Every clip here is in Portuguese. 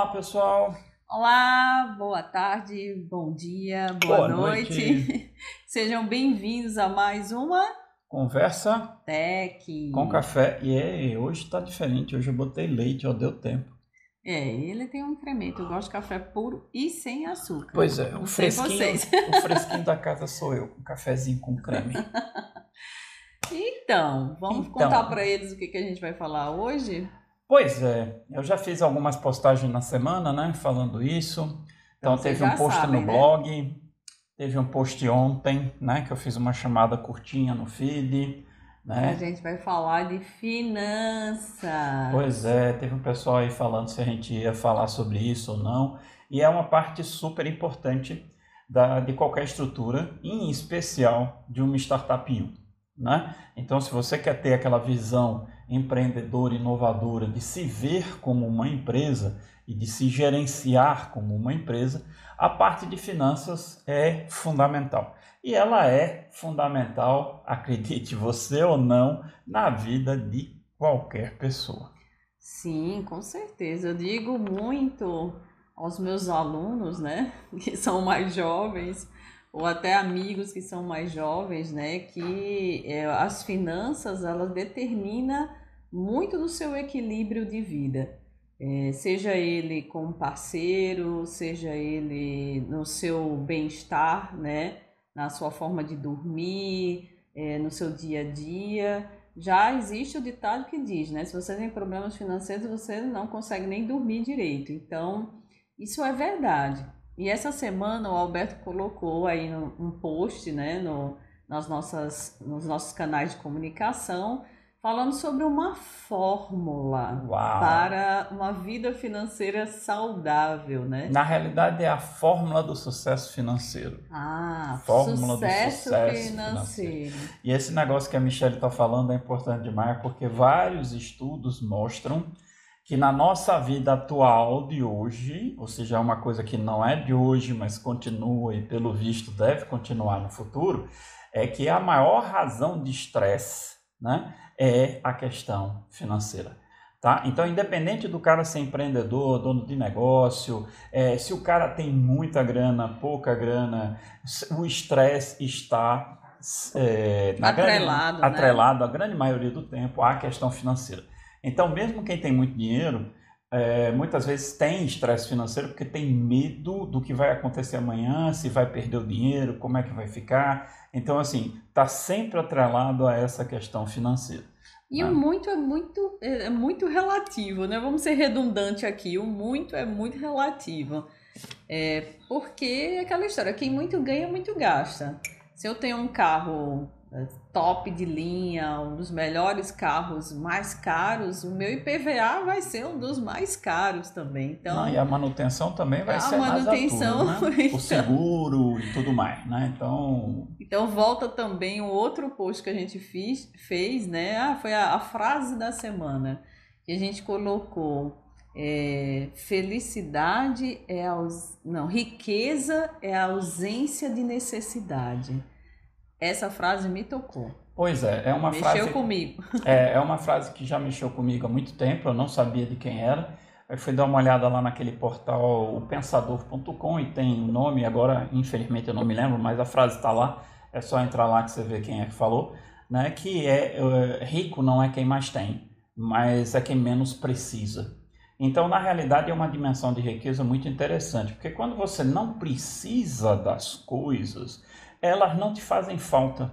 Olá, pessoal. Olá, boa tarde, bom dia, boa, boa noite. noite. Sejam bem-vindos a mais uma Conversa Tech com café. E é, hoje está diferente, hoje eu botei leite, ó, deu tempo. É, ele tem um incremento. Eu gosto de café puro e sem açúcar. Pois é, o fresquinho, o fresquinho da casa sou eu, com um cafezinho com creme. Então, vamos então, contar para eles o que, que a gente vai falar hoje? Pois é, eu já fiz algumas postagens na semana, né, falando isso. Então, então teve um post sabem, no né? blog, teve um post ontem, né, que eu fiz uma chamada curtinha no feed. Né? A gente vai falar de finanças. Pois é, teve um pessoal aí falando se a gente ia falar sobre isso ou não. E é uma parte super importante da, de qualquer estrutura, em especial de uma startup 1. Né? Então, se você quer ter aquela visão empreendedora, inovadora, de se ver como uma empresa e de se gerenciar como uma empresa, a parte de finanças é fundamental. E ela é fundamental, acredite você ou não, na vida de qualquer pessoa. Sim, com certeza. Eu digo muito aos meus alunos, né, que são mais jovens, ou até amigos que são mais jovens, né, que é, as finanças elas determinam muito do seu equilíbrio de vida. É, seja ele com parceiro, seja ele no seu bem-estar, né, na sua forma de dormir, é, no seu dia a dia. Já existe o ditado que diz, né, se você tem problemas financeiros, você não consegue nem dormir direito. Então, isso é verdade. E essa semana o Alberto colocou aí um post né, no, nas nossas, nos nossos canais de comunicação falando sobre uma fórmula Uau. para uma vida financeira saudável, né? Na realidade é a fórmula do sucesso financeiro. Ah, fórmula sucesso do sucesso financeiro. financeiro. E esse negócio que a Michelle está falando é importante demais porque vários estudos mostram que na nossa vida atual de hoje, ou seja, é uma coisa que não é de hoje, mas continua e pelo visto deve continuar no futuro, é que a maior razão de estresse né, é a questão financeira. Tá? Então, independente do cara ser empreendedor, dono de negócio, é, se o cara tem muita grana, pouca grana, o estresse está é, atrelado, grande, né? atrelado a grande maioria do tempo à questão financeira. Então, mesmo quem tem muito dinheiro, é, muitas vezes tem estresse financeiro porque tem medo do que vai acontecer amanhã, se vai perder o dinheiro, como é que vai ficar. Então, assim, está sempre atrelado a essa questão financeira. E né? o muito é muito é, é muito relativo, né? Vamos ser redundante aqui. O muito é muito relativo. É, porque é aquela história, quem muito ganha, muito gasta. Se eu tenho um carro top de linha, um dos melhores carros mais caros, o meu IPVA vai ser um dos mais caros também. Então, Não, e a manutenção também vai a ser manutenção, mais altura, né? então, o seguro e tudo mais, né? Então, então volta também o outro post que a gente fiz, fez, né? Ah, foi a, a frase da semana que a gente colocou. É, felicidade é aus... não, riqueza é a ausência de necessidade. Essa frase me tocou. Pois é, é uma mexeu frase. Mexeu comigo. É, é uma frase que já mexeu comigo há muito tempo, eu não sabia de quem era. Aí fui dar uma olhada lá naquele portal opensador.com e tem o nome, agora infelizmente eu não me lembro, mas a frase está lá, é só entrar lá que você vê quem é que falou, né? Que é, é rico não é quem mais tem, mas é quem menos precisa. Então, na realidade, é uma dimensão de riqueza muito interessante, porque quando você não precisa das coisas, elas não te fazem falta.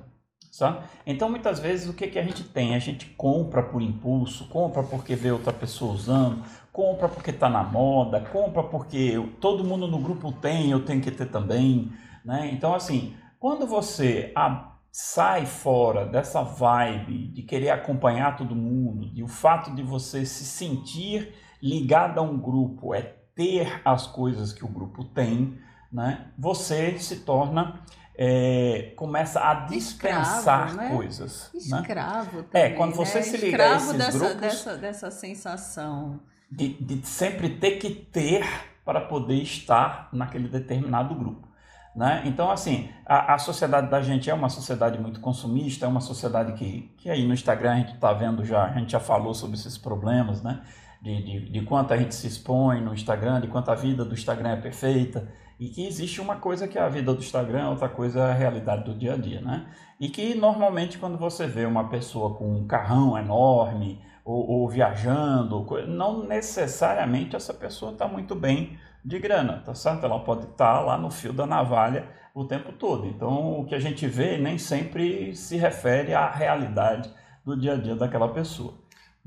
Sabe? Então, muitas vezes, o que, que a gente tem? A gente compra por impulso, compra porque vê outra pessoa usando, compra porque está na moda, compra porque todo mundo no grupo tem, eu tenho que ter também. Né? Então, assim, quando você a, sai fora dessa vibe de querer acompanhar todo mundo, de o fato de você se sentir ligado a um grupo é ter as coisas que o grupo tem, né? você se torna é, começa a dispensar Escravo, né? coisas. Né? Escravo né? também, É, quando você né? se liga Escravo a esses dessa, grupos... Dessa, dessa sensação. De, de sempre ter que ter para poder estar naquele determinado grupo. Né? Então, assim, a, a, sociedade da gente é uma sociedade muito consumista, é uma sociedade que, que aí no Instagram a gente está vendo já, a gente já falou sobre esses problemas, né? de, de, de quanto a gente se expõe no Instagram, de quanto a vida do Instagram é perfeita, e que existe uma coisa que é a vida do Instagram, outra coisa é a realidade do dia a dia, né? E que normalmente quando você vê uma pessoa com um carrão enorme ou, ou viajando, não necessariamente essa pessoa está muito bem de grana, tá certo? Ela pode estar tá lá no fio da navalha o tempo todo. Então, o que a gente vê nem sempre se refere à realidade do dia a dia daquela pessoa.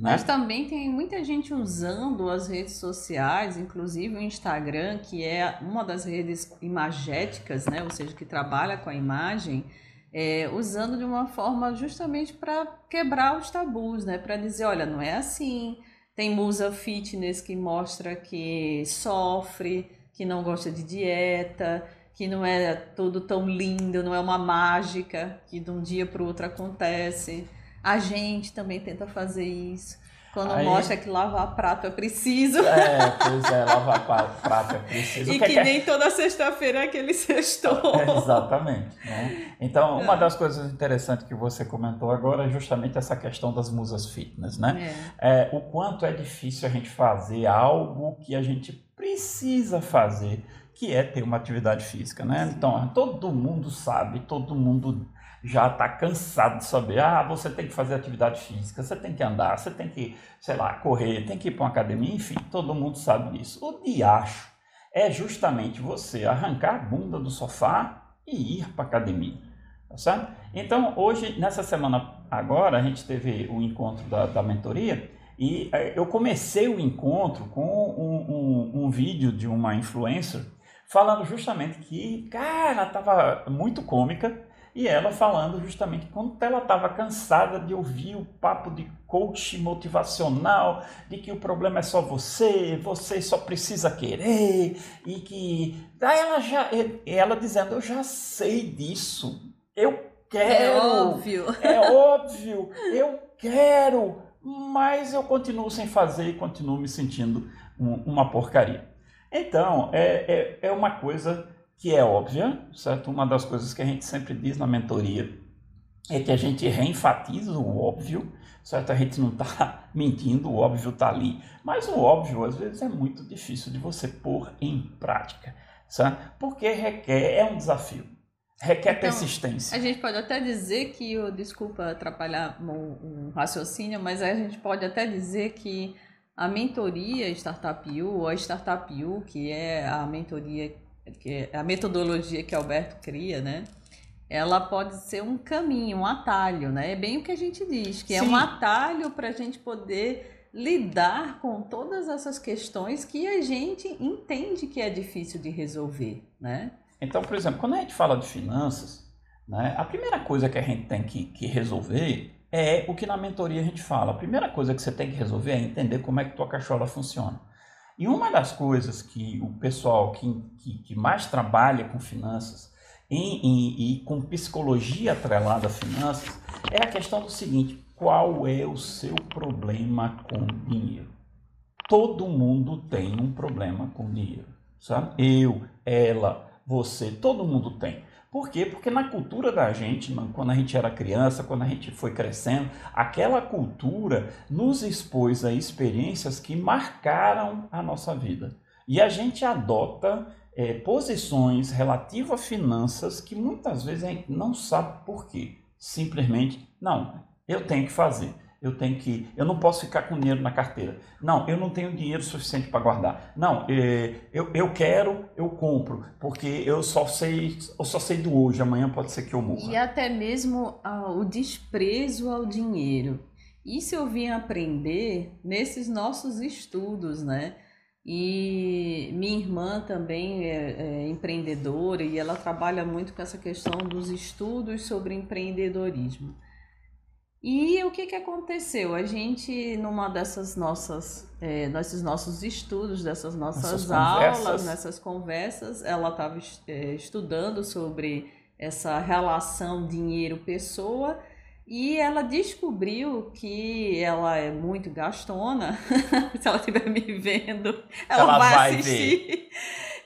Né? Mas também tem muita gente usando as redes sociais, inclusive o Instagram, que é uma das redes imagéticas, né? ou seja, que trabalha com a imagem, é, usando de uma forma justamente para quebrar os tabus, né? para dizer, olha, não é assim. Tem musa fitness que mostra que sofre, que não gosta de dieta, que não é tudo tão lindo, não é uma mágica que de um dia para o outro acontece. A gente também tenta fazer isso. Quando Aí... mostra que lavar prato é preciso. É, pois é, lavar prato é preciso. E que, que, é? nem é? toda sexta-feira é aquele sextou. É, exatamente. Né? Então, uma das coisas interessantes que você comentou agora é justamente essa questão das musas fitness, né? É. é o quanto é difícil a gente fazer algo que a gente precisa fazer que é ter uma atividade física, né? Então, todo mundo sabe, todo mundo já está cansado de saber, ah, você tem que fazer atividade física, você tem que andar, você tem que, sei lá, correr, tem que ir para uma academia, enfim, todo mundo sabe disso. O diacho é justamente você arrancar a bunda do sofá e ir para a academia, tá certo? Então, hoje, nessa semana agora, a gente teve o encontro da, da mentoria e eh, eu comecei o encontro com um, um, um vídeo de uma influencer falando justamente que, cara, estava muito cômica e ela falando justamente quando ela estava cansada de ouvir o papo de coach motivacional, de que o problema é só você, você só precisa querer e que daí ela já ela dizendo eu já sei disso, eu quero, é óbvio, é óbvio, eu quero, mas eu continuo sem fazer e continuo me sentindo uma porcaria. Então, é, é, é uma coisa que é óbvia, certo? Uma das coisas que a gente sempre diz na mentoria é que a gente reenfatiza o óbvio, certo? A gente não está mentindo, o óbvio está ali. Mas o óbvio, às vezes, é muito difícil de você pôr em prática, certo? Porque requer, é um desafio. Requer então, persistência. A gente pode até dizer que, desculpa atrapalhar um, um raciocínio, mas a gente pode até dizer que a mentoria Startup U, ou a Startup U, que é a mentoria, que a metodologia que Alberto cria, né? Ela pode ser um caminho, um atalho, né? É bem o que a gente diz, que Sim. é um atalho para a gente poder lidar com todas essas questões que a gente entende que é difícil de resolver, né? Então, por exemplo, quando a gente fala de finanças, né, a primeira coisa que a gente tem que, que resolver é o que na mentoria a gente fala. A primeira coisa que você tem que resolver é entender como é que tua cachola funciona. E uma das coisas que o pessoal que, que, que mais trabalha com finanças e com psicologia atrelada a finanças é a questão do seguinte: qual é o seu problema com dinheiro? Todo mundo tem um problema com dinheiro, sabe? Eu, ela, você, todo mundo tem. Por quê? Porque na cultura da gente, quando a gente era criança, quando a gente foi crescendo, aquela cultura nos expôs a experiências que marcaram a nossa vida. E a gente adota é, posições relativas a finanças que muitas vezes a gente não sabe por quê. Simplesmente, não, eu tenho que fazer eu tenho que, eu não posso ficar com dinheiro na carteira. Não, eu não tenho dinheiro suficiente para guardar. Não, é, eu, eu quero, eu compro, porque eu só sei, eu só sei do hoje, amanhã pode ser que eu morra. E até mesmo ah, o desprezo ao dinheiro. Isso eu vim aprender nesses nossos estudos, né? E minha irmã também é, é empreendedora e ela trabalha muito com essa questão dos estudos sobre empreendedorismo. E o que, que aconteceu? A gente, numa dessas nossas, é, nesses nossos estudos, dessas nossas aulas, conversas. nessas conversas, ela estava é, estudando sobre essa relação dinheiro-pessoa e ela descobriu que ela é muito gastona. Se ela estiver me vendo, ela, ela vai, vai, assistir.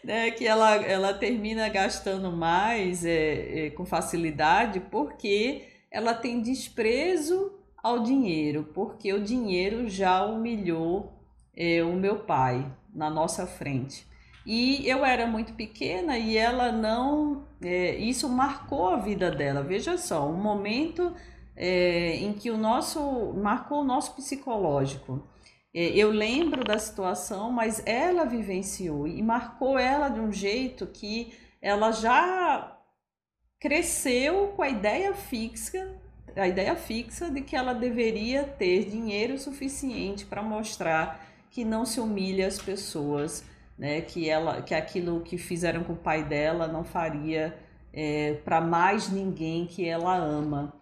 Né, que ela, ela termina gastando mais é, é, com facilidade porque ela tem desprezo ao dinheiro, porque o dinheiro já humilhou é, o meu pai na nossa frente. E eu era muito pequena e ela não. É, isso marcou a vida dela. Veja só, um momento é, em que o nosso. marcou o nosso psicológico. É, eu lembro da situação, mas ela vivenciou e marcou ela de um jeito que ela já cresceu com a ideia fixa, a ideia fixa de que ela deveria ter dinheiro suficiente para mostrar que não se humilha as pessoas né? Que ela, que aquilo que fizeram com o pai dela não faria é, para mais ninguém que ela ama.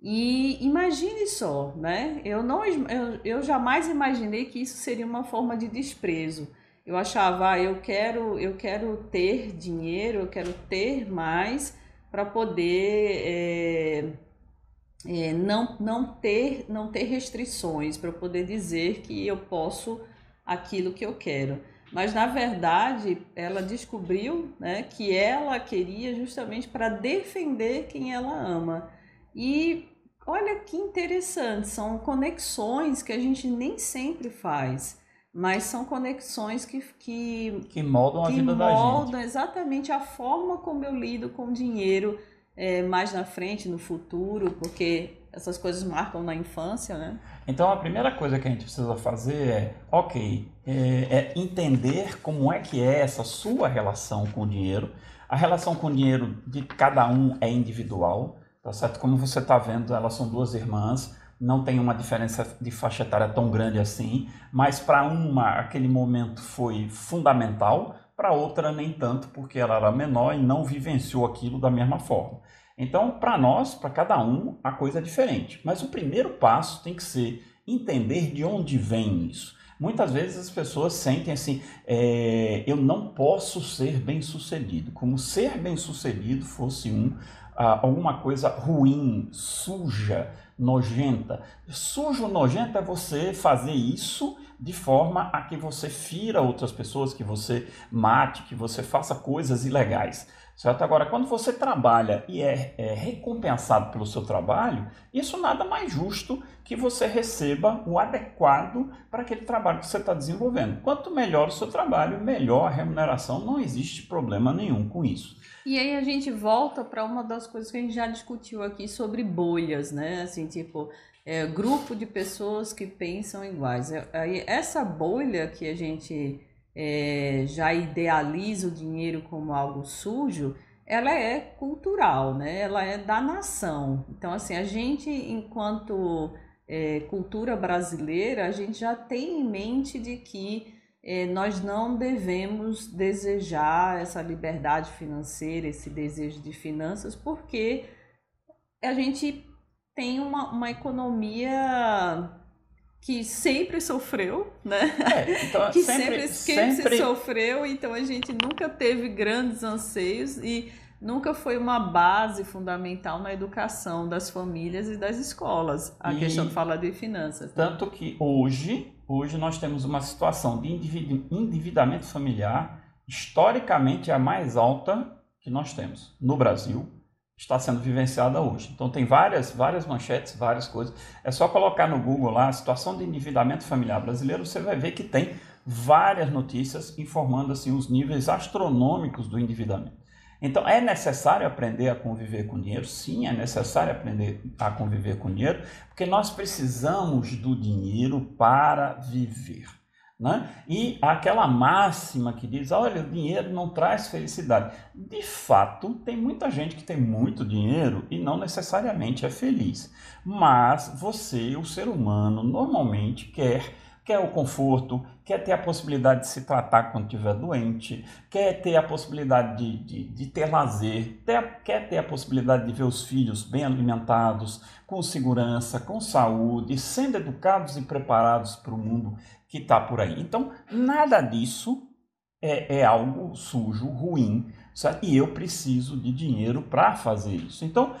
E imagine só, né? Eu não, eu, eu jamais imaginei que isso seria uma forma de desprezo. Eu achava, ah, eu quero, eu quero ter dinheiro, eu quero ter mais para poder é, é, não, não ter não ter restrições, para poder dizer que eu posso aquilo que eu quero. Mas na verdade, ela descobriu né, que ela queria justamente para defender quem ela ama. E olha que interessante, são conexões que a gente nem sempre faz, mas são conexões que que, que moldam a que vida moldam da gente. exatamente a forma como eu lido com o dinheiro é, mais na frente, no futuro, porque essas coisas marcam na infância, né? Então a primeira coisa que a gente precisa fazer é, ok, é, é, entender como é que é essa sua relação com o dinheiro. A relação com o dinheiro de cada um é individual, tá certo? Como você está vendo, elas são duas irmãs, não tem uma diferença de faixa etária tão grande assim, mas para uma aquele momento foi fundamental, para outra nem tanto, porque ela era menor e não vivenciou aquilo da mesma forma. Então, para nós, para cada um, a coisa é diferente. Mas o primeiro passo tem que ser entender de onde vem isso. Muitas vezes as pessoas sentem assim: é, eu não posso ser bem sucedido, como ser bem sucedido fosse um ah, alguma coisa ruim, suja, nojenta. Sujo, nojento é você fazer isso de forma a que você fira outras pessoas, que você mate, que você faça coisas ilegais. Certo? Agora, quando você trabalha e é, é, recompensado pelo seu trabalho, isso nada mais justo que você receba o adequado para aquele trabalho que você está desenvolvendo. Quanto melhor o seu trabalho, melhor a remuneração, não existe problema nenhum com isso. E aí a gente volta para uma das coisas que a gente já discutiu aqui sobre bolhas, né? Assim, tipo, é, grupo de pessoas que pensam iguais. É, aí essa bolha que a gente é, já idealiza o dinheiro como algo sujo, ela é cultural, né? Ela é da nação. Então, assim, a gente, enquanto é, cultura brasileira, a gente já tem em mente de que é, nós não devemos desejar essa liberdade financeira, esse desejo de finanças, porque a gente tem uma, uma economia que sempre sofreu, né? É, então, que sempre, sempre, sempre sofreu, então a gente nunca teve grandes anseios e nunca foi uma base fundamental na educação das famílias e das escolas, a e questão de falar de finanças. Tanto que hoje, hoje nós temos uma situação de endividamento familiar historicamente a mais alta que nós temos no Brasil, está sendo vivenciada hoje. Então tem várias, várias manchetes, várias coisas. É só colocar no Google lá a situação de endividamento familiar brasileiro, você vai ver que tem várias notícias informando assim os níveis astronômicos do endividamento. Então é necessário aprender a conviver com dinheiro? Sim, é necessário aprender a conviver com dinheiro, porque nós precisamos do dinheiro para viver. Né? E aquela máxima que diz: olha, o dinheiro não traz felicidade. De fato, tem muita gente que tem muito dinheiro e não necessariamente é feliz. Mas você, o ser humano, normalmente quer quer o conforto, quer ter a possibilidade de se tratar quando estiver doente, quer ter a possibilidade de, de, de ter lazer, ter, quer ter a possibilidade de ver os filhos bem alimentados, com segurança, com saúde, sendo educados e preparados para o mundo que está por aí. Então, nada disso é, é algo sujo, ruim, e eu preciso de dinheiro para fazer isso. Então,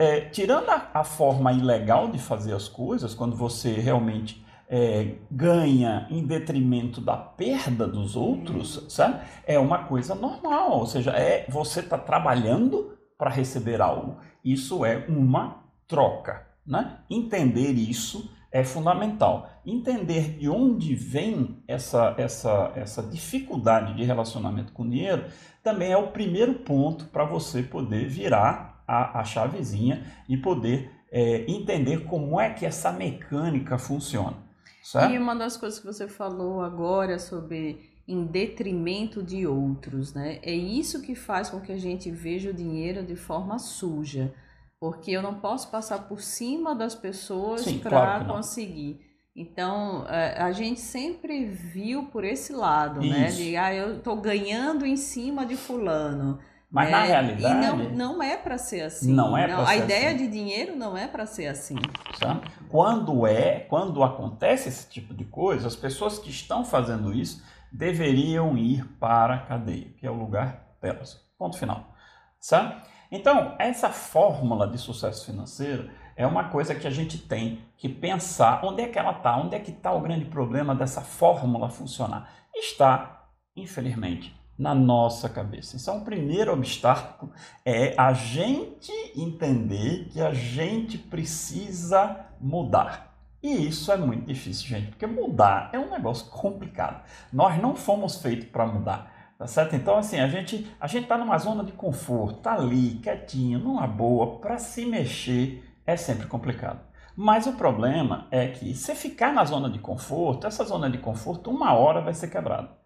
é, tirando a, a, forma ilegal de fazer as coisas, quando você realmente é, ganha em detrimento da perda dos outros, sabe? é uma coisa normal, ou seja, é você está trabalhando para receber algo. Isso é uma troca. Né? Entender isso é fundamental. Entender de onde vem essa, essa, essa dificuldade de relacionamento com o dinheiro também é o primeiro ponto para você poder virar a, a chavezinha e poder é, entender como é que essa mecânica funciona. Certo? E uma das coisas que você falou agora sobre em detrimento de outros, né? É isso que faz com que a gente veja o dinheiro de forma suja, porque eu não posso passar por cima das pessoas para claro conseguir. Então, é, a gente sempre viu por esse lado, isso. né? De, ah, eu estou ganhando em cima de fulano. Mas é, na realidade. E não, não é para ser assim. Não é para ser A ideia assim. de dinheiro não é para ser assim. Sabe? Quando é, quando acontece esse tipo de coisa, as pessoas que estão fazendo isso deveriam ir para a cadeia, que é o lugar delas. Ponto final. Sabe? Então, essa fórmula de sucesso financeiro é uma coisa que a gente tem que pensar onde é que ela está, onde é que está o grande problema dessa fórmula funcionar. Está, infelizmente, na nossa cabeça. Então, o primeiro obstáculo é a gente entender que a gente precisa mudar. E isso é muito difícil, gente, porque mudar é um negócio complicado. Nós não fomos feitos para mudar. Tá certo? Então, assim, a gente a gente está numa zona de conforto, tá ali, quietinho, numa boa, para se mexer é sempre complicado. Mas o problema é que se ficar na zona de conforto, essa zona de conforto, uma hora vai ser quebrada.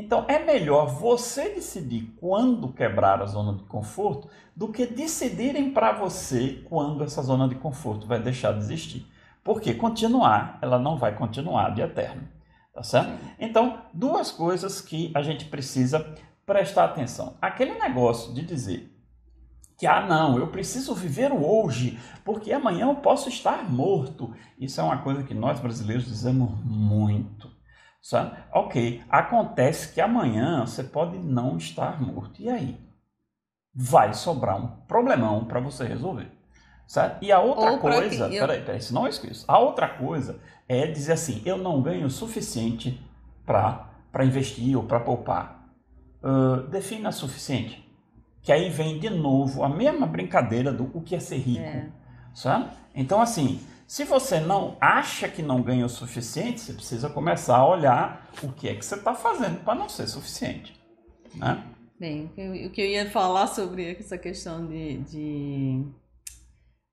Então é melhor você decidir quando quebrar a zona de conforto do que decidirem para você quando essa zona de conforto vai deixar de existir. Porque continuar, ela não vai continuar de eterno. Tá certo? Então, duas coisas que a gente precisa prestar atenção. Aquele negócio de dizer que, ah, não, eu preciso viver o hoje, porque amanhã eu posso estar morto. Isso é uma coisa que nós brasileiros dizemos muito. Sabe? Ok, acontece que amanhã você pode não estar morto. E aí? Vai sobrar um problemão para você resolver. Sabe? E a outra coisa, eu... peraí, peraí, não é isso. A outra coisa é dizer assim, eu não ganho o suficiente para investir ou para poupar. Uh, defina suficiente. Que aí vem de novo a mesma brincadeira do o que é ser rico. É. Sabe? Então, assim, se você não acha que não ganha o suficiente, você precisa começar a olhar o que é que você está fazendo para não ser suficiente. Né? Bem, o que eu ia falar sobre essa questão de, de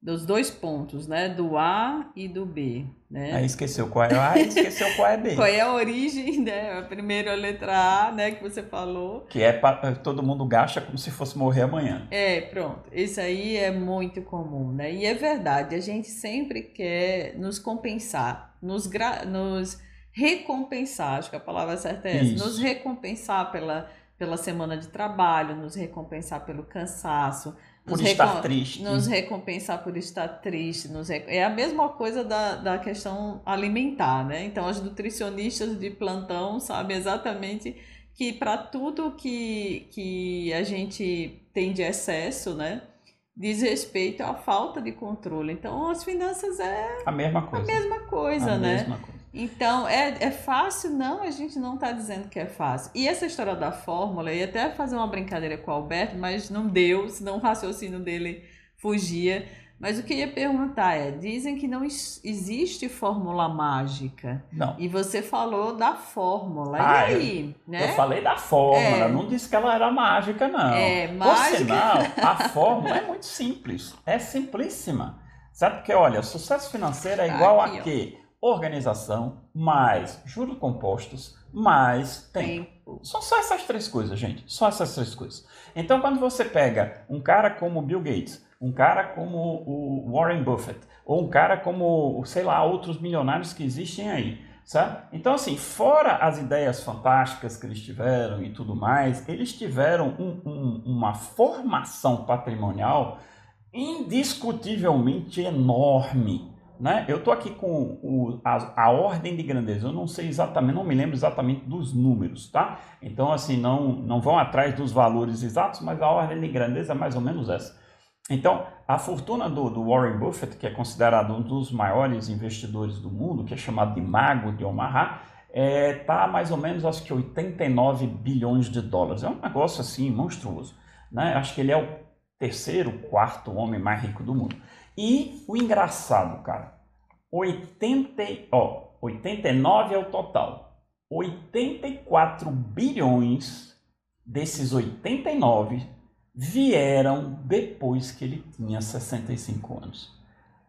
dos dois pontos, né? Do A e do B, né? Aí esqueceu qual é o A e esqueceu qual é B. qual é a origem, né? A primeira letra A, né? Que você falou. Que é pra, todo mundo gasta como se fosse morrer amanhã. É, pronto. Isso aí é muito comum, né? E é verdade, a gente sempre quer nos compensar, nos, gra... nos recompensar, acho que a palavra certa é essa, Isso. nos recompensar pela, pela semana de trabalho, nos recompensar pelo cansaço, por nos estar triste. Nos recompensar por estar triste. Nos. É a mesma coisa da, da questão alimentar, né? Então, as nutricionistas de plantão sabem exatamente que para tudo que, que a gente tem de excesso, né? Diz respeito à falta de controle. Então, as finanças é a mesma coisa. A mesma coisa, a né? Mesma coisa. Então, é, é fácil? Não, a gente não está dizendo que é fácil. E essa história da fórmula, eu ia até fazer uma brincadeira com o Alberto, mas não deu, senão o raciocínio dele fugia. Mas o que eu ia perguntar é: dizem que não existe fórmula mágica. Não. E você falou da fórmula. Ah, e aí? Eu, né? eu falei da fórmula, é. não disse que ela era mágica, não. É, mágica. Por sinal, a fórmula é muito simples. É simplíssima. Sabe porque, olha, sucesso financeiro é igual Aqui, a quê? Organização, mais juros compostos, mais tempo. tempo. São só essas três coisas, gente. Só essas três coisas. Então, quando você pega um cara como Bill Gates, um cara como o Warren Buffett, ou um cara como, sei lá, outros milionários que existem aí, sabe? Então, assim, fora as ideias fantásticas que eles tiveram e tudo mais, eles tiveram um, um, uma formação patrimonial indiscutivelmente enorme né? Eu estou aqui com o, a, a, ordem de grandeza, eu não sei exatamente, não me lembro exatamente dos números, tá? Então, assim, não, não vão atrás dos valores exatos, mas a ordem de grandeza é mais ou menos essa. Então, a fortuna do, do Warren Buffett, que é considerado um dos maiores investidores do mundo, que é chamado de Mago de Omaha, está é, tá mais ou menos, acho que 89 bilhões de dólares. É um negócio assim monstruoso. Né? Acho que ele é o terceiro, quarto homem mais rico do mundo. E o engraçado, cara, 80, ó, 89 é o total. 84 bilhões desses 89 vieram depois que ele tinha 65 anos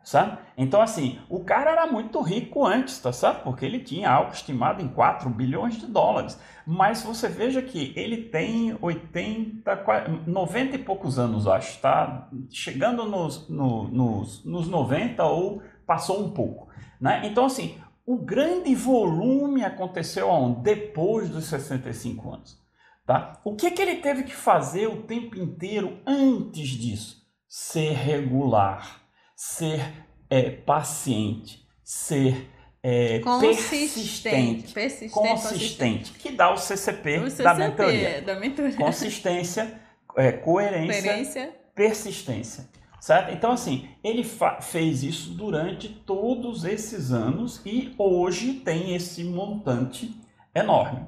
sabe? Então, assim, o cara era muito rico antes, tá certo? Porque ele tinha algo estimado em 4 bilhões de dólares. Mas você veja que ele tem 80, 90 e poucos anos, acho, tá? Chegando nos, no, nos, nos 90 ou passou um pouco, né? Então, assim, o grande volume aconteceu onde? Depois dos 65 anos, tá? O que, que ele teve que fazer o tempo inteiro antes disso? Ser regular ser é, paciente, ser é, persistente, persistente, consistente, que dá o CCP, o CCP da, mentoria. da mentoria. Consistência, é, coerência, coerência, persistência. Certo? Então, assim, ele fez isso durante todos esses anos e hoje tem esse montante enorme.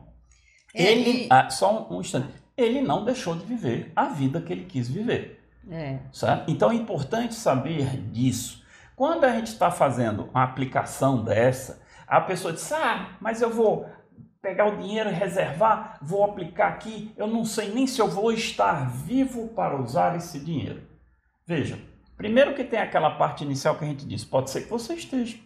É, ele, e... ah, só um, um instante, ele não deixou de viver a vida que ele quis viver. É. Então é importante saber disso. Quando a gente está fazendo uma aplicação dessa, a pessoa diz: Ah, mas eu vou pegar o dinheiro reservar, vou aplicar aqui, eu não sei nem se eu vou estar vivo para usar esse dinheiro. Veja, primeiro que tem aquela parte inicial que a gente disse, pode ser que você esteja,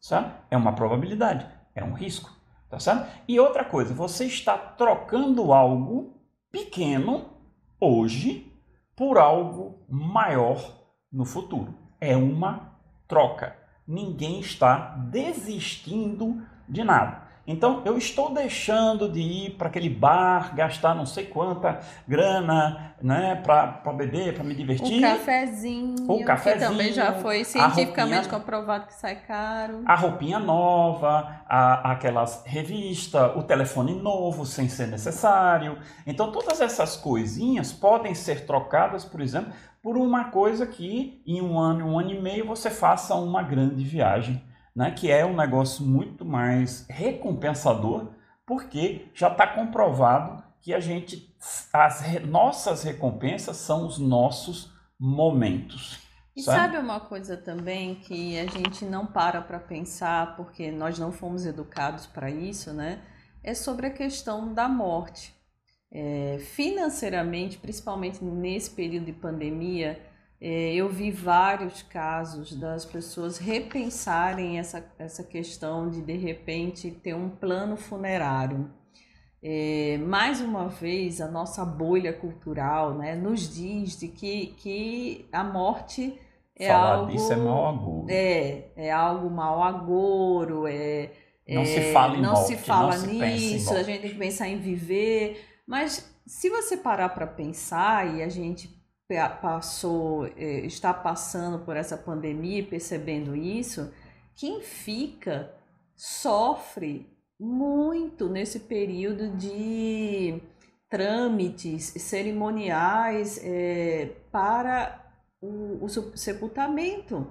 sabe? É uma probabilidade, é um risco, tá certo? E outra coisa, você está trocando algo pequeno hoje por algo maior no futuro. É uma troca. Ninguém está desistindo de nada. Então eu estou deixando de ir para aquele bar, gastar não sei quanta grana, né, para beber, para me divertir. O cafezinho, o cafezinho, que também já foi cientificamente roupinha, comprovado que sai caro. A roupinha nova, a, aquelas revista, o telefone novo sem ser necessário. Então todas essas coisinhas podem ser trocadas, por exemplo, por uma coisa que em um ano, um ano e meio você faça uma grande viagem né, que é um negócio muito mais recompensador, porque já está comprovado que a gente, as re, nossas recompensas são os nossos momentos. E sabe? sabe uma coisa também que a gente não para para pensar, porque nós não fomos educados para isso, né? É sobre a questão da morte. É, financeiramente, principalmente nesse período de pandemia, eu vi vários casos das pessoas repensarem essa, essa questão de de repente ter um plano funerário. É, mais uma vez, a nossa bolha cultural né, nos diz de que, que a morte é Falar algo. Isso é mau agouro. É, é algo mau agouro, é. Não é, se fala em não morte, se fala não nisso, a gente tem que pensar em viver. Mas se você parar para pensar e a gente passou, é, está passando por essa pandemia e percebendo isso, quem fica sofre muito nesse período de trâmites cerimoniais é, para o, o sepultamento.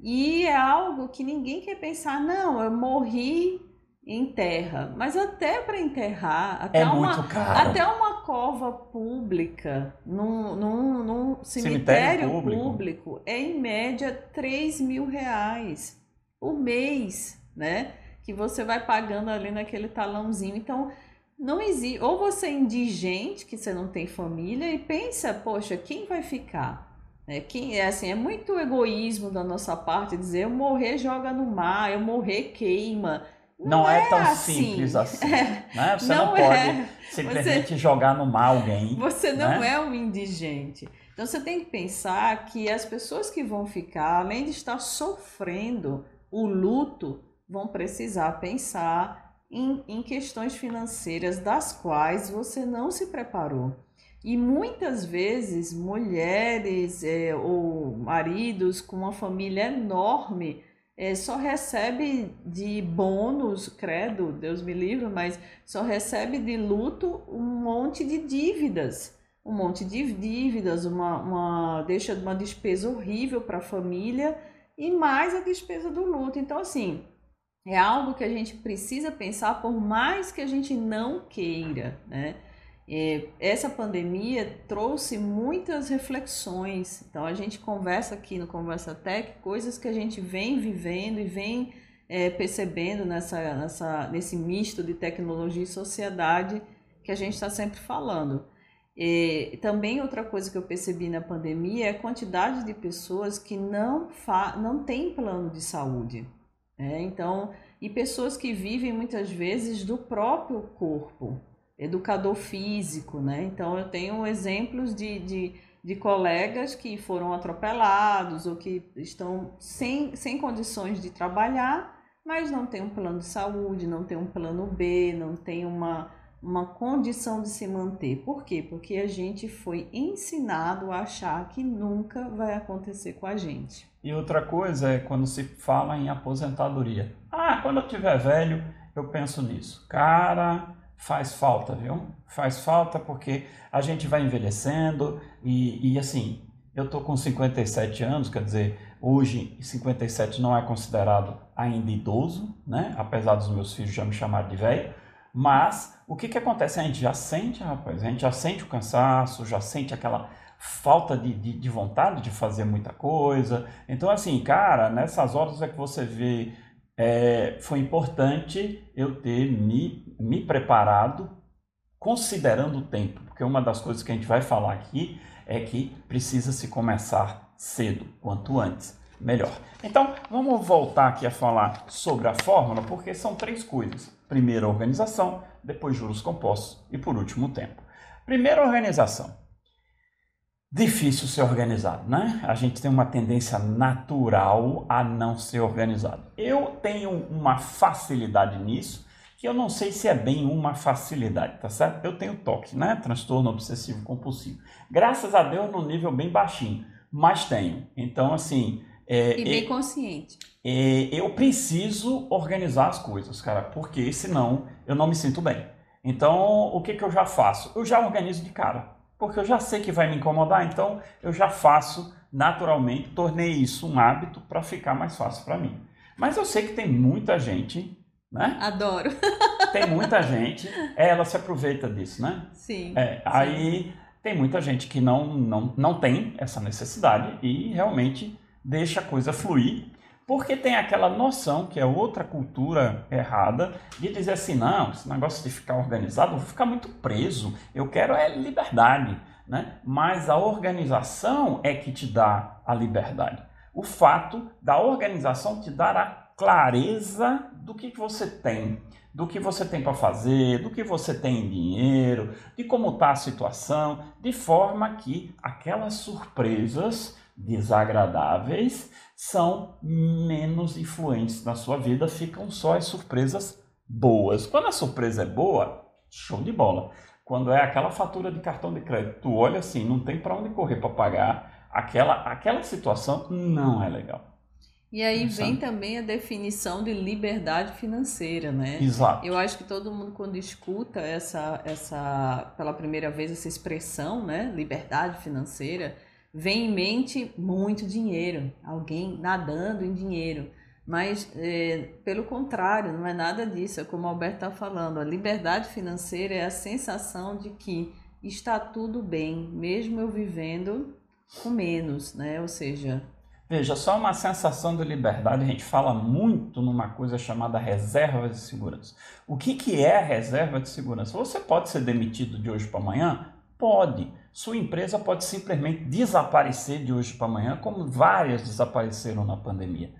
E é algo que ninguém quer pensar, não, eu morri enterra. Mas até para enterrar, até, é uma, até uma cova pública, num, num, num cemitério, cemitério público. público. é em média 3 mil reais por mês, né? Que você vai pagando ali naquele talãozinho. Então, não existe. Ou você é indigente, que você não tem família, e pensa, poxa, quem vai ficar? É, quem, é assim, é muito egoísmo da nossa parte dizer eu morrer joga no mar, eu morrer queima. Não, não é, é, tão assim. simples assim. É. Né? Você não, não pode é. simplesmente você, jogar no mar alguém. Você não né? é um indigente. Então você tem que pensar que as pessoas que vão ficar, além de estar sofrendo o luto, vão precisar pensar em, em questões financeiras das quais você não se preparou. E muitas vezes mulheres é, ou maridos com uma família enorme é, só recebe de bônus, credo, Deus me livre, mas só recebe de luto um monte de dívidas. Um monte de dívidas, uma, uma deixa uma despesa horrível para a família e mais a despesa do luto. Então, assim, é algo que a gente precisa pensar, por mais que a gente não queira, né? Essa pandemia trouxe muitas reflexões. Então a gente conversa aqui no Conversa Tech coisas que a gente vem vivendo e vem é, percebendo nessa, nessa, nesse misto de tecnologia e sociedade que a gente está sempre falando. E também outra coisa que eu percebi na pandemia é a quantidade de pessoas que não, fa não têm plano de saúde. Né? Então, e pessoas que vivem muitas vezes do próprio corpo, educador físico, né? Então eu tenho exemplos de, de, de colegas que foram atropelados ou que estão sem, sem condições de trabalhar, mas não tem um plano de saúde, não tem um plano B, não tem uma, uma condição de se manter. Por quê? Porque a gente foi ensinado a achar que nunca vai acontecer com a gente. E outra coisa é quando se fala em aposentadoria. Ah, quando eu tiver velho, eu penso nisso. Cara, faz falta, viu? Faz falta porque a gente vai envelhecendo e, e assim, eu tô com 57 anos, quer dizer, hoje 57 não é considerado ainda idoso, né? Apesar dos meus filhos já me chamarem de velho. Mas o que, que acontece? A gente já sente, rapaz, a gente já sente o cansaço, já sente aquela falta de, de, de vontade de fazer muita coisa. Então, assim, cara, nessas horas é que você vê é, foi importante eu ter me, me preparado considerando o tempo, porque uma das coisas que a gente vai falar aqui é que precisa se começar cedo, quanto antes, melhor. Então, vamos voltar aqui a falar sobre a fórmula, porque são três coisas. Primeiro, organização, depois juros compostos e por último, tempo. Primeiro, organização. Difícil ser organizado, né? A gente tem uma tendência natural a não ser organizado. Eu tenho uma facilidade nisso, que eu não sei se é bem uma facilidade, tá certo? Eu tenho toque, né? Transtorno obsessivo compulsivo. Graças a Deus, no nível bem baixinho, mas tenho. Então, assim. É, e bem é, consciente. É, eu preciso organizar as coisas, cara, porque senão eu não me sinto bem. Então, o que, que eu já faço? Eu já organizo de cara porque eu já sei que vai me incomodar, então eu já faço naturalmente, tornei isso um hábito para ficar mais fácil para mim. Mas eu sei que tem muita gente, né? Adoro. Tem muita gente, ela se aproveita disso, né? Sim. É, sim. Aí tem muita gente que não, não, não tem essa necessidade e realmente deixa a coisa fluir porque tem aquela noção, que é outra cultura errada, de dizer assim: não, esse negócio de ficar organizado, eu vou ficar muito preso, eu quero é liberdade. Né? Mas a organização é que te dá a liberdade. O fato da organização te dar a clareza do que, que você tem, do que você tem para fazer, do que você tem em dinheiro, de como está a situação, de forma que aquelas surpresas desagradáveis são menos influentes na sua vida, ficam só as surpresas boas. Quando a surpresa é boa, show de bola. Quando é aquela fatura de cartão de crédito, tu olha assim, não tem para onde correr para pagar, aquela, aquela situação não é legal. E aí vem também a definição de liberdade financeira, né? Exato. Eu acho que todo mundo quando escuta essa, essa pela primeira vez essa expressão, né, liberdade financeira, vem em mente muito dinheiro, alguém nadando em dinheiro. Mas, é, pelo contrário, não é nada disso. É como o Alberto está falando: a liberdade financeira é a sensação de que está tudo bem, mesmo eu vivendo com menos, né? Ou seja. Veja, só uma sensação de liberdade, a gente fala muito numa coisa chamada reserva de segurança. O que, que é reserva de segurança? Você pode ser demitido de hoje para amanhã? Pode. Sua empresa pode simplesmente desaparecer de hoje para amanhã, como várias desapareceram na pandemia.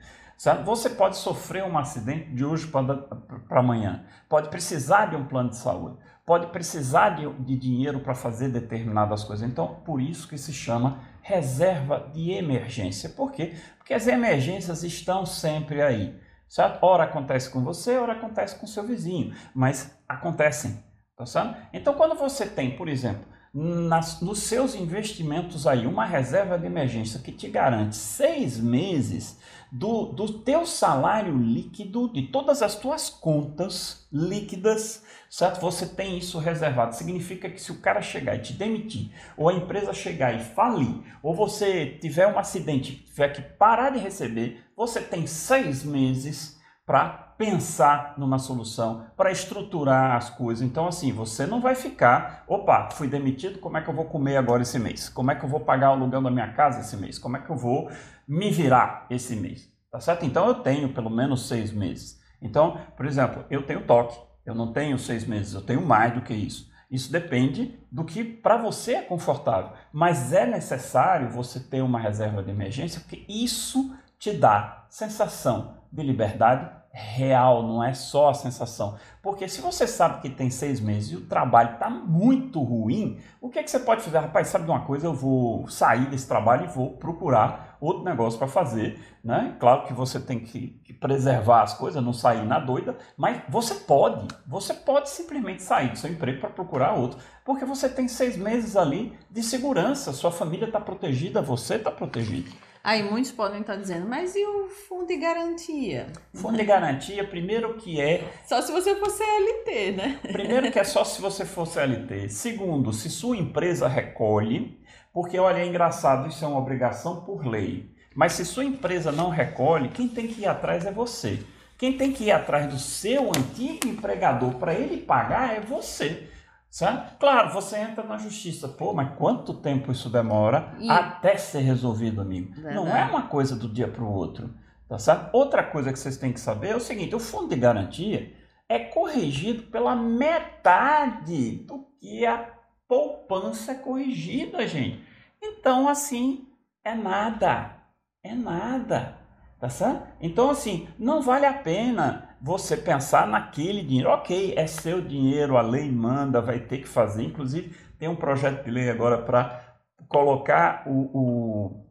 Você pode sofrer um acidente de hoje para amanhã, pode precisar de um plano de saúde, pode precisar de, de dinheiro para fazer determinadas coisas. Então, por isso que se chama reserva de emergência. Por quê? Porque as emergências estão sempre aí. Certo? Ora acontece com você, ora acontece com seu vizinho, mas acontecem. Tá certo? Então, quando você tem, por exemplo, nas, nos seus investimentos aí uma reserva de emergência que te garante seis meses do, do teu salário líquido, de todas as tuas contas líquidas, certo? Você tem isso reservado. Significa que se o cara chegar e te demitir, ou a empresa chegar e falir, ou você tiver um acidente tiver que parar de receber, você tem seis meses para pensar numa solução, para estruturar as coisas. Então, assim, você não vai ficar, opa, fui demitido, como é que eu vou comer agora esse mês? Como é que eu vou pagar o aluguel da minha casa esse mês? Como é que eu vou me virar esse mês? Tá certo? Então, eu tenho pelo menos seis meses. Então, por exemplo, eu tenho toque, eu não tenho seis meses, eu tenho mais do que isso. Isso depende do que para você é confortável. Mas é necessário você ter uma reserva de emergência, porque isso te dá sensação de liberdade real, não é só a sensação. Porque se você sabe que tem seis meses e o trabalho está muito ruim, o que, é que você pode fazer? Rapaz, sabe de uma coisa? Eu vou sair desse trabalho e vou procurar outro negócio para fazer. Né? Claro que você tem que, que, preservar as coisas, não sair na doida, mas você pode, você pode simplesmente sair do seu emprego para procurar outro, porque você tem seis meses ali de segurança, sua família está protegida, você está protegido. Aí muitos podem estar dizendo, mas e o fundo de garantia? Fundo de garantia, primeiro que é. Só se você for CLT, né? Primeiro que é só se você for CLT. Segundo, se sua empresa recolhe, porque olha, é engraçado, isso é uma obrigação por lei. Mas se sua empresa não recolhe, quem tem que ir atrás é você. Quem tem que ir atrás do seu antigo empregador para ele pagar é você. Certo? Claro, você entra na justiça. Pô, mas quanto tempo isso demora e... até ser resolvido, amigo? Verdade. Não é uma coisa do dia para o outro. Tá certo? Outra coisa que vocês têm que saber é o seguinte: o fundo de garantia é corrigido pela metade do que a poupança é corrigida, gente. Então, assim, é nada. É nada. Tá certo? Então, assim, não vale a pena você pensar naquele dinheiro. Ok, é seu dinheiro, a lei manda, vai ter que fazer. Inclusive, tem um projeto de lei agora para colocar o,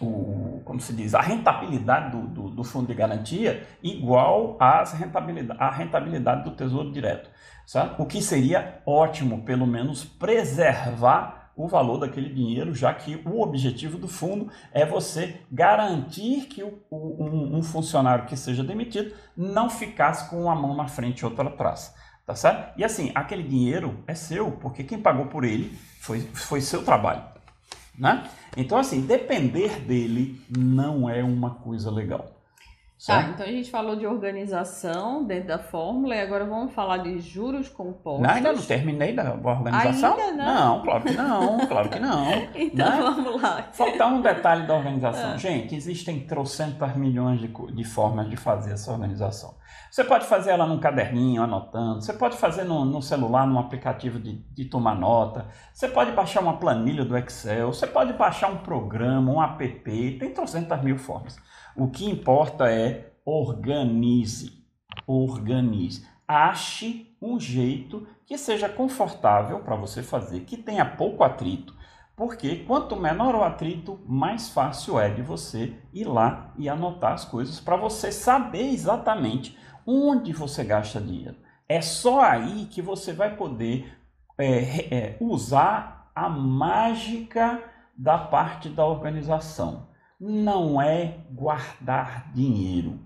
o, o, como se diz, a rentabilidade do, do, do, fundo de garantia igual às rentabilidade, à rentabilidade do Tesouro Direto. Sabe? O que seria ótimo, pelo menos, preservar o valor daquele dinheiro, já que o objetivo do fundo é você garantir que o, um, um, funcionário que seja demitido não ficasse com uma mão na frente e outra atrás. Tá certo? E assim, aquele dinheiro é seu, porque quem pagou por ele foi, foi seu trabalho. Né? Então, assim, depender dele não é uma coisa legal. Tá, então a gente falou de organização dentro da fórmula e agora vamos falar de juros compostos. Ainda não terminei da organização. Ainda não? Não, claro que não, claro que não. então né? vamos lá. Faltar um detalhe da organização. Ah. Gente, existem trocentas milhões de, de formas de fazer essa organização. Você pode fazer ela num caderninho, anotando. Você pode fazer no, no celular, num aplicativo de, de tomar nota. Você pode baixar uma planilha do Excel. Você pode baixar um programa, um app. Tem trocentas mil formas. O que importa é organize. Organize. Ache um jeito que seja confortável para você fazer, que tenha pouco atrito, porque quanto menor o atrito, mais fácil é de você ir lá e anotar as coisas para você saber exatamente onde você gasta dinheiro. É só aí que você vai poder é, é, usar a mágica da parte da organização não é guardar dinheiro,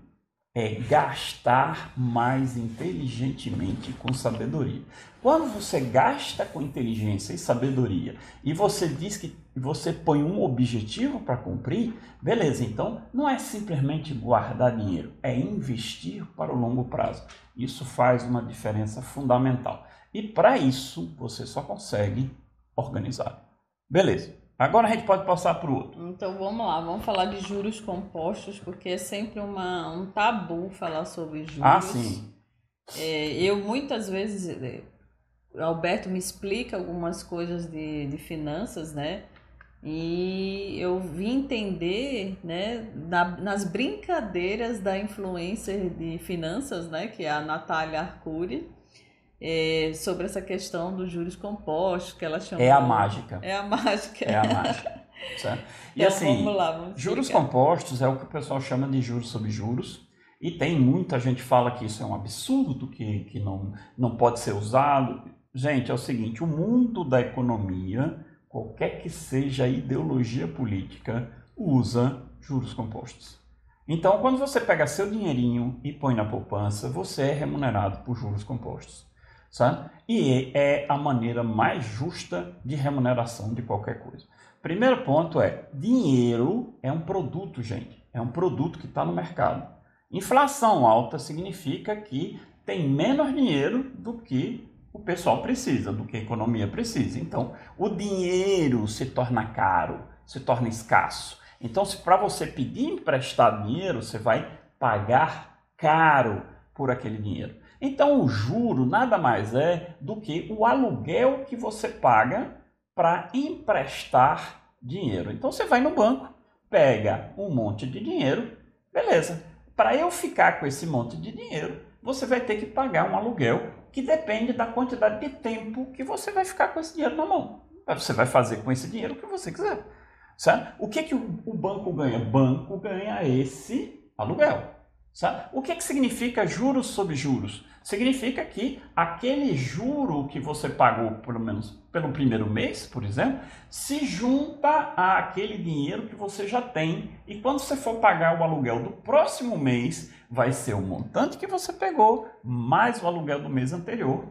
é gastar mais inteligentemente com sabedoria. Quando você gasta com inteligência e sabedoria e você diz que você põe um objetivo para cumprir, beleza, então não é simplesmente guardar dinheiro, é investir para o longo prazo. Isso faz uma diferença fundamental. E para isso você só consegue organizar. Beleza. Agora a gente pode passar para o outro. Então vamos lá, vamos falar de juros compostos, porque é sempre uma, um tabu falar sobre juros. Ah, sim. É, eu muitas vezes, é, Alberto me explica algumas coisas de, de finanças, né? E eu vim entender, né, na, nas brincadeiras da influencer de finanças, né, que é a Natália Arcuri é, sobre essa questão dos juros compostos, que ela chama. É a mágica. É a mágica. É a mágica. Certo? E então, assim, vamos lá, vamos juros compostos é o que o pessoal chama de juros sobre juros. E tem muita gente que fala que isso é um absurdo, que, que não, não pode ser usado. Gente, é o seguinte: o mundo da economia, qualquer que seja a ideologia política, usa juros compostos. Então, quando você pega seu dinheirinho e põe na poupança, você é remunerado por juros compostos sabe? E é a maneira mais justa de remuneração de qualquer coisa. Primeiro ponto é: dinheiro é um produto, gente. É um produto que está no mercado. Inflação alta significa que tem menos dinheiro do que o pessoal precisa, do que a economia precisa. Então, o dinheiro se torna caro, se torna escasso. Então, se para você pedir emprestar dinheiro, você vai pagar caro por aquele dinheiro. Então, o juro nada mais é do que o aluguel que você paga para emprestar dinheiro. Então, você vai no banco, pega um monte de dinheiro, beleza. Para eu ficar com esse monte de dinheiro, você vai ter que pagar um aluguel que depende da quantidade de tempo que você vai ficar com esse dinheiro na mão. Você vai fazer com esse dinheiro o que você quiser. Sabe? O que, que o, o banco ganha? O banco ganha esse aluguel. Sabe? O que, que significa juros sobre juros? Significa que aquele juro que você pagou, pelo menos pelo primeiro mês, por exemplo, se junta àquele dinheiro que você já tem. E quando você for pagar o aluguel do próximo mês, vai ser o montante que você pegou mais o aluguel do mês anterior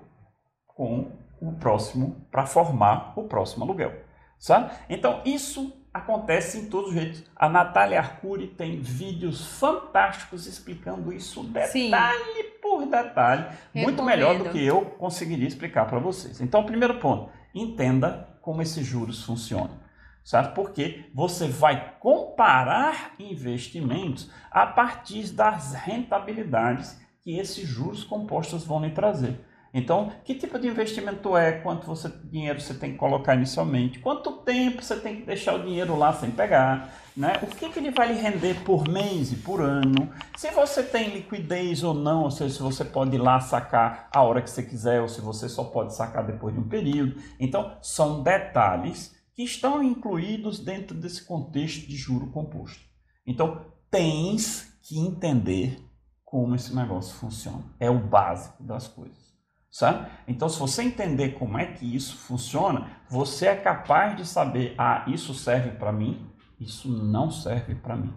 com o próximo para formar o próximo aluguel. Sabe? Então, isso acontece em todos os jeitos. A Natália Arcuri tem vídeos fantásticos explicando isso detalhe Sim. Detalhe, Recomendo. muito melhor do que eu conseguiria explicar para vocês. Então, primeiro ponto, entenda como esses juros funcionam. Certo? Porque você vai comparar investimentos a partir das rentabilidades que esses juros compostos vão lhe trazer. Então, que tipo de investimento é? Quanto você, dinheiro você tem que colocar inicialmente? Quanto tempo você tem que deixar o dinheiro lá sem pegar? Né? O que, que ele vai lhe render por mês e por ano? Se você tem liquidez ou não, ou seja, se você pode ir lá sacar a hora que você quiser, ou se você só pode sacar depois de um período. Então, são detalhes que estão incluídos dentro desse contexto de juro composto. Então, tens que entender como esse negócio funciona. É o básico das coisas. Sabe? Então, se você entender como é que isso funciona, você é capaz de saber: ah, isso serve para mim, isso não serve para mim.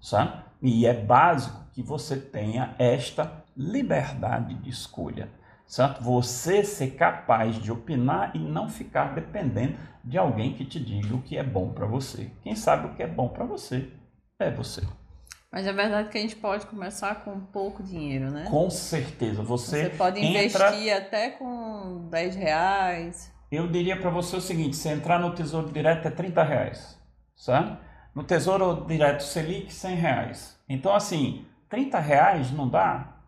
Sabe? E é básico que você tenha esta liberdade de escolha. Certo? Você ser capaz de opinar e não ficar dependendo de alguém que te diga o que é bom para você. Quem sabe o que é bom para você é você. Mas é verdade que a gente pode começar com pouco dinheiro, né? Com certeza. Você, você pode entra... investir até com 10 reais. Eu diria para você o seguinte: se entrar no Tesouro Direto é 30 reais, sabe? No Tesouro Direto Selic, 100 reais. Então, assim, 30 reais não dá?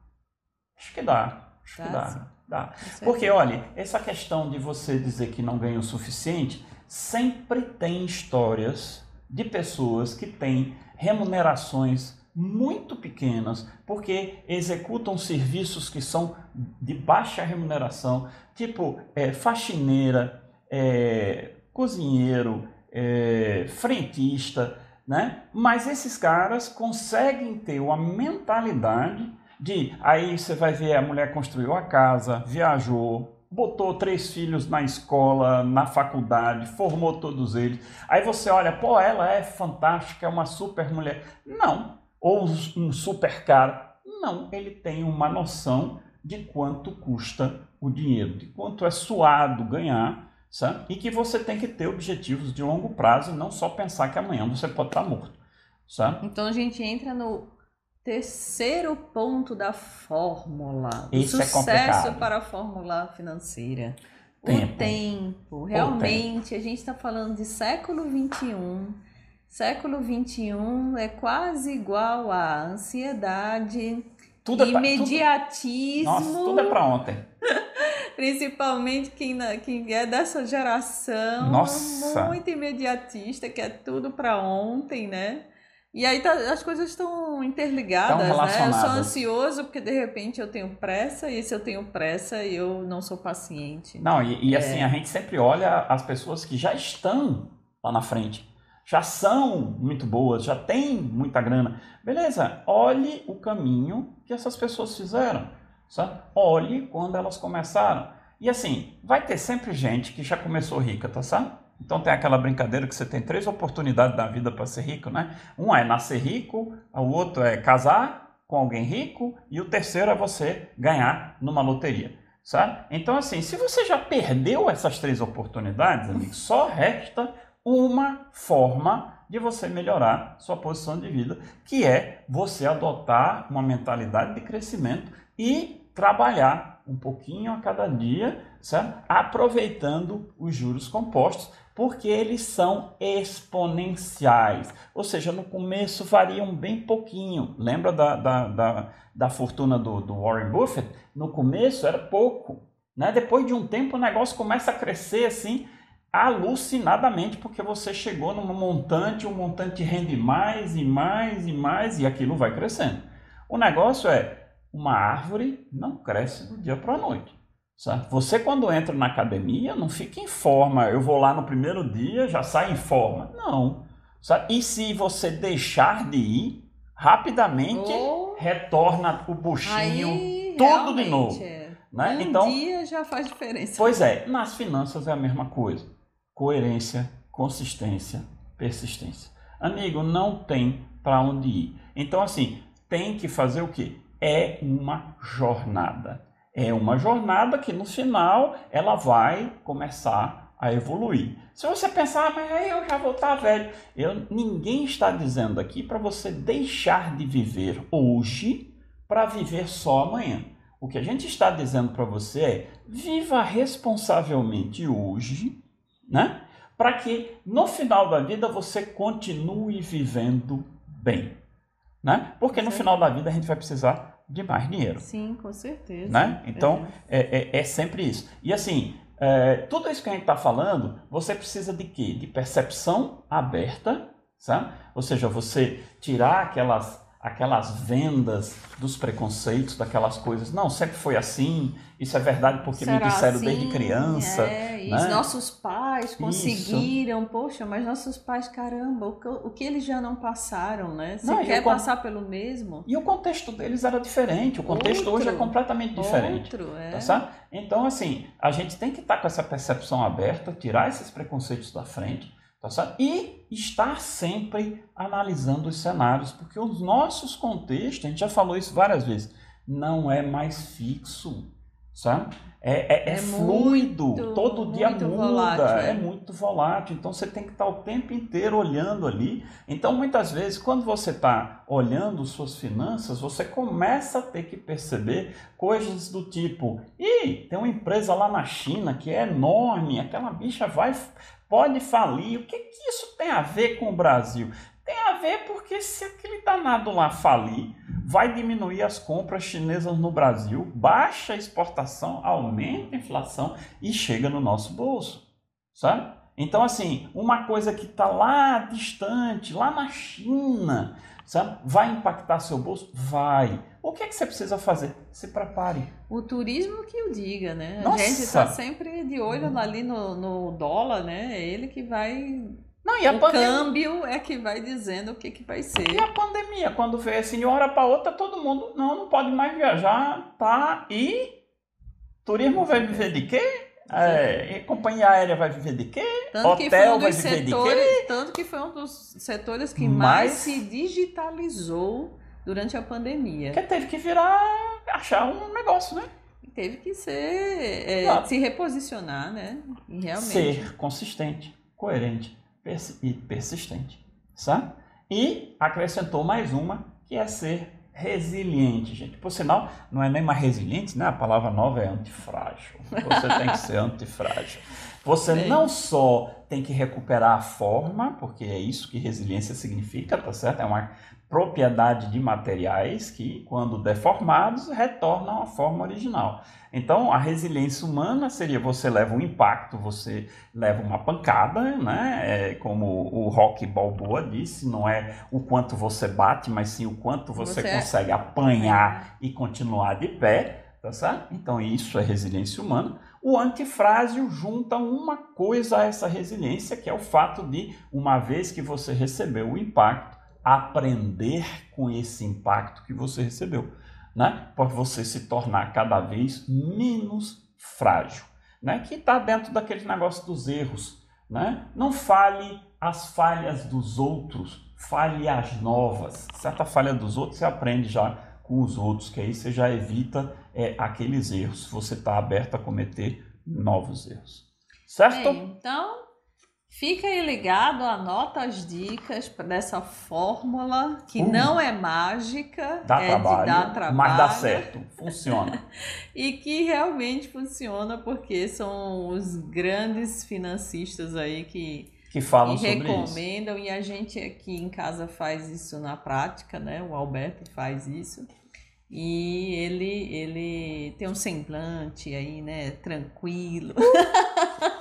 Acho que dá. Acho dá, que dá. Sim. dá. Porque, olha, essa questão de você dizer que não ganha o suficiente, sempre tem histórias de pessoas que têm remunerações muito pequenas, porque executam serviços que são de baixa remuneração, tipo é, faxineira, é, cozinheiro, é, frentista, né? Mas esses caras conseguem ter uma mentalidade de aí você vai ver a mulher construiu a casa, viajou, botou três filhos na escola, na faculdade, formou todos eles. Aí você olha, pô, ela é fantástica, é uma super mulher. Não. Ou um super cara. Não, ele tem uma noção de quanto custa o dinheiro, de quanto é suado ganhar, sabe? E que você tem que ter objetivos de longo prazo e não só pensar que amanhã você pode estar morto, sabe? Então a gente entra no Terceiro ponto da fórmula. Isso é sucesso é para a fórmula financeira. Tempo. O tempo. Realmente, tempo. a gente está falando de século 21. Século 21 é quase igual a ansiedade, tudo imediatismo. É pra, tudo, nossa, tudo é para ontem. Principalmente quem, quem é dessa geração. Nossa. Muito imediatista, que é tudo para ontem, né? E aí tá, as coisas estão interligadas, né? Eu sou ansioso porque de repente eu tenho pressa e se eu tenho pressa eu não sou paciente. Não, e, e assim, é. a gente sempre olha as pessoas que já estão lá na frente, já são muito boas, já têm muita grana. Beleza, olhe o caminho que essas pessoas fizeram, sabe? Olhe quando elas começaram. E assim, vai ter sempre gente que já começou rica, tá certo? Então tem aquela brincadeira que você tem três oportunidades da vida para ser rico, né? Um é nascer rico, o outro é casar com alguém rico e o terceiro é você ganhar numa loteria, sabe? Então assim, se você já perdeu essas três oportunidades, amigo, só resta uma forma de você melhorar sua posição de vida, que é você adotar uma mentalidade de crescimento e trabalhar um pouquinho a cada dia, certo? aproveitando os juros compostos, porque eles são exponenciais. Ou seja, no começo variam bem pouquinho. Lembra da, da, da, da fortuna do, do Warren Buffett? No começo era pouco. Né? Depois de um tempo o negócio começa a crescer assim alucinadamente, porque você chegou num montante, o montante rende mais e mais e mais e aquilo vai crescendo. O negócio é, uma árvore não cresce do dia para a noite. Certo? Você, quando entra na academia, não fica em forma. Eu vou lá no primeiro dia, já sai em forma. Não. Certo? E se você deixar de ir, rapidamente oh. retorna o buchinho Aí, tudo de novo. É. Né? Um então, dia já faz diferença. Pois é, nas finanças é a mesma coisa. Coerência, consistência, persistência. Amigo, não tem para onde ir. Então, assim, tem que fazer o quê? É uma jornada é uma jornada que no final ela vai começar a evoluir. Se você pensar, ah, mas aí eu já vou estar velho, eu, ninguém está dizendo aqui para você deixar de viver hoje para viver só amanhã. O que a gente está dizendo para você é viva responsavelmente hoje, né? Para que no final da vida você continue vivendo bem, né? Porque no final da vida a gente vai precisar de mais dinheiro. Sim, com certeza. Né? Então, é. É, é, é sempre isso. E assim, é, tudo isso que a gente está falando, você precisa de quê? De percepção aberta, sabe? Ou seja, você tirar aquelas aquelas vendas dos preconceitos, daquelas coisas. Não, sempre foi assim. Isso é verdade porque Será me disseram assim? desde criança. É, né? nossos pais conseguiram. Isso. Poxa, mas nossos pais, caramba, o que, o que eles já não passaram, né? Você não, quer o, passar pelo mesmo? E o contexto deles era diferente. O contexto outro, hoje é completamente diferente. Outro, é. Tá Então, assim, a gente tem que estar com essa percepção aberta, tirar esses preconceitos da frente Tá certo? E estar sempre analisando os cenários, porque os nossos contextos, a gente já falou isso várias vezes, não é mais fixo, sabe? É, é, é, é fluido, muito, todo dia muda, volátil, é. é muito volátil. Então você tem que estar o tempo inteiro olhando ali. Então muitas vezes, quando você está olhando suas finanças, você começa a ter que perceber coisas do tipo: ih, tem uma empresa lá na China que é enorme, aquela bicha vai pode falir. O que, que isso tem a ver com o Brasil? Tem a ver porque se aquele danado lá falir, vai diminuir as compras chinesas no Brasil, baixa a exportação, aumenta a inflação e chega no nosso bolso, sabe? Então, assim, uma coisa que está lá distante, lá na China, sabe? Vai impactar seu bolso? Vai. O que é que você precisa fazer? Se prepare. O turismo que o diga, né? Nossa. A gente está sempre de olho ali no, no dólar, né? É ele que vai não, e a o pandemia... câmbio é que vai dizendo o que, que vai ser. E a pandemia, quando veio assim de uma hora para outra, todo mundo, não, não pode mais viajar, tá? E turismo vai viver de quê? É, companhia aérea vai viver de quê? Tanto Hotel um vai viver setores, de quê? Tanto que foi um dos setores que mais, mais se digitalizou durante a pandemia. Que teve que virar, achar um negócio, né? Teve que ser, é, se reposicionar, né? Realmente. Ser consistente, coerente pers e persistente, sabe? E acrescentou mais uma, que é ser resiliente, gente. Por sinal, não é nem mais resiliente, né? A palavra nova é antifrágil. Você tem que ser antifrágil. Você Bem. não só tem que recuperar a forma, porque é isso que resiliência significa, tá certo? É uma propriedade de materiais que, quando deformados, retornam à forma original. Então, a resiliência humana seria você leva um impacto, você leva uma pancada, né? É, como o Rock Balboa disse, não é o quanto você bate, mas sim o quanto você, você consegue apanhar e continuar de pé, tá certo? Então, isso é resiliência humana. O antifrágil junta uma coisa a essa resiliência, que é o fato de, uma vez que você recebeu o impacto, aprender com esse impacto que você recebeu, né? Para você se tornar cada vez menos frágil, né? Que está dentro daquele negócio dos erros, né? Não fale as falhas dos outros, fale as novas. Certa falha dos outros você aprende já com os outros, que aí você já evita é, aqueles erros. Você está aberto a cometer novos erros, certo? então Fica aí ligado, anota as dicas dessa fórmula que uh, não é mágica, dá é trabalho, de dar trabalho, mas dá certo, funciona. e que realmente funciona porque são os grandes financistas aí que, que falam que sobre recomendam isso. e a gente aqui em casa faz isso na prática, né? O Alberto faz isso. E ele, ele tem um semblante aí, né? Tranquilo.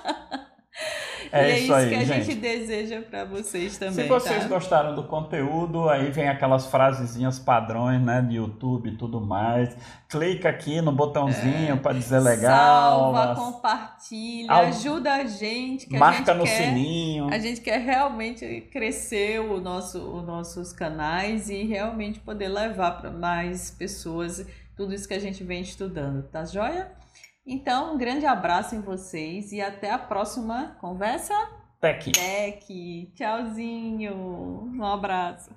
É e é isso, isso aí, que a gente. gente deseja para vocês também. Se vocês tá? gostaram do conteúdo, aí vem aquelas frasezinhas padrões, né, de YouTube e tudo mais. Clica aqui no botãozinho é. para dizer legal. Salva, compartilha, Al... ajuda a gente. Que marca a gente no quer, sininho. A gente quer realmente crescer o nosso, os nossos canais e realmente poder levar para mais pessoas tudo isso que a gente vem estudando, tá joia? Então, um grande abraço em vocês e até a próxima conversa. Tec. Tec. Tchauzinho. Um abraço.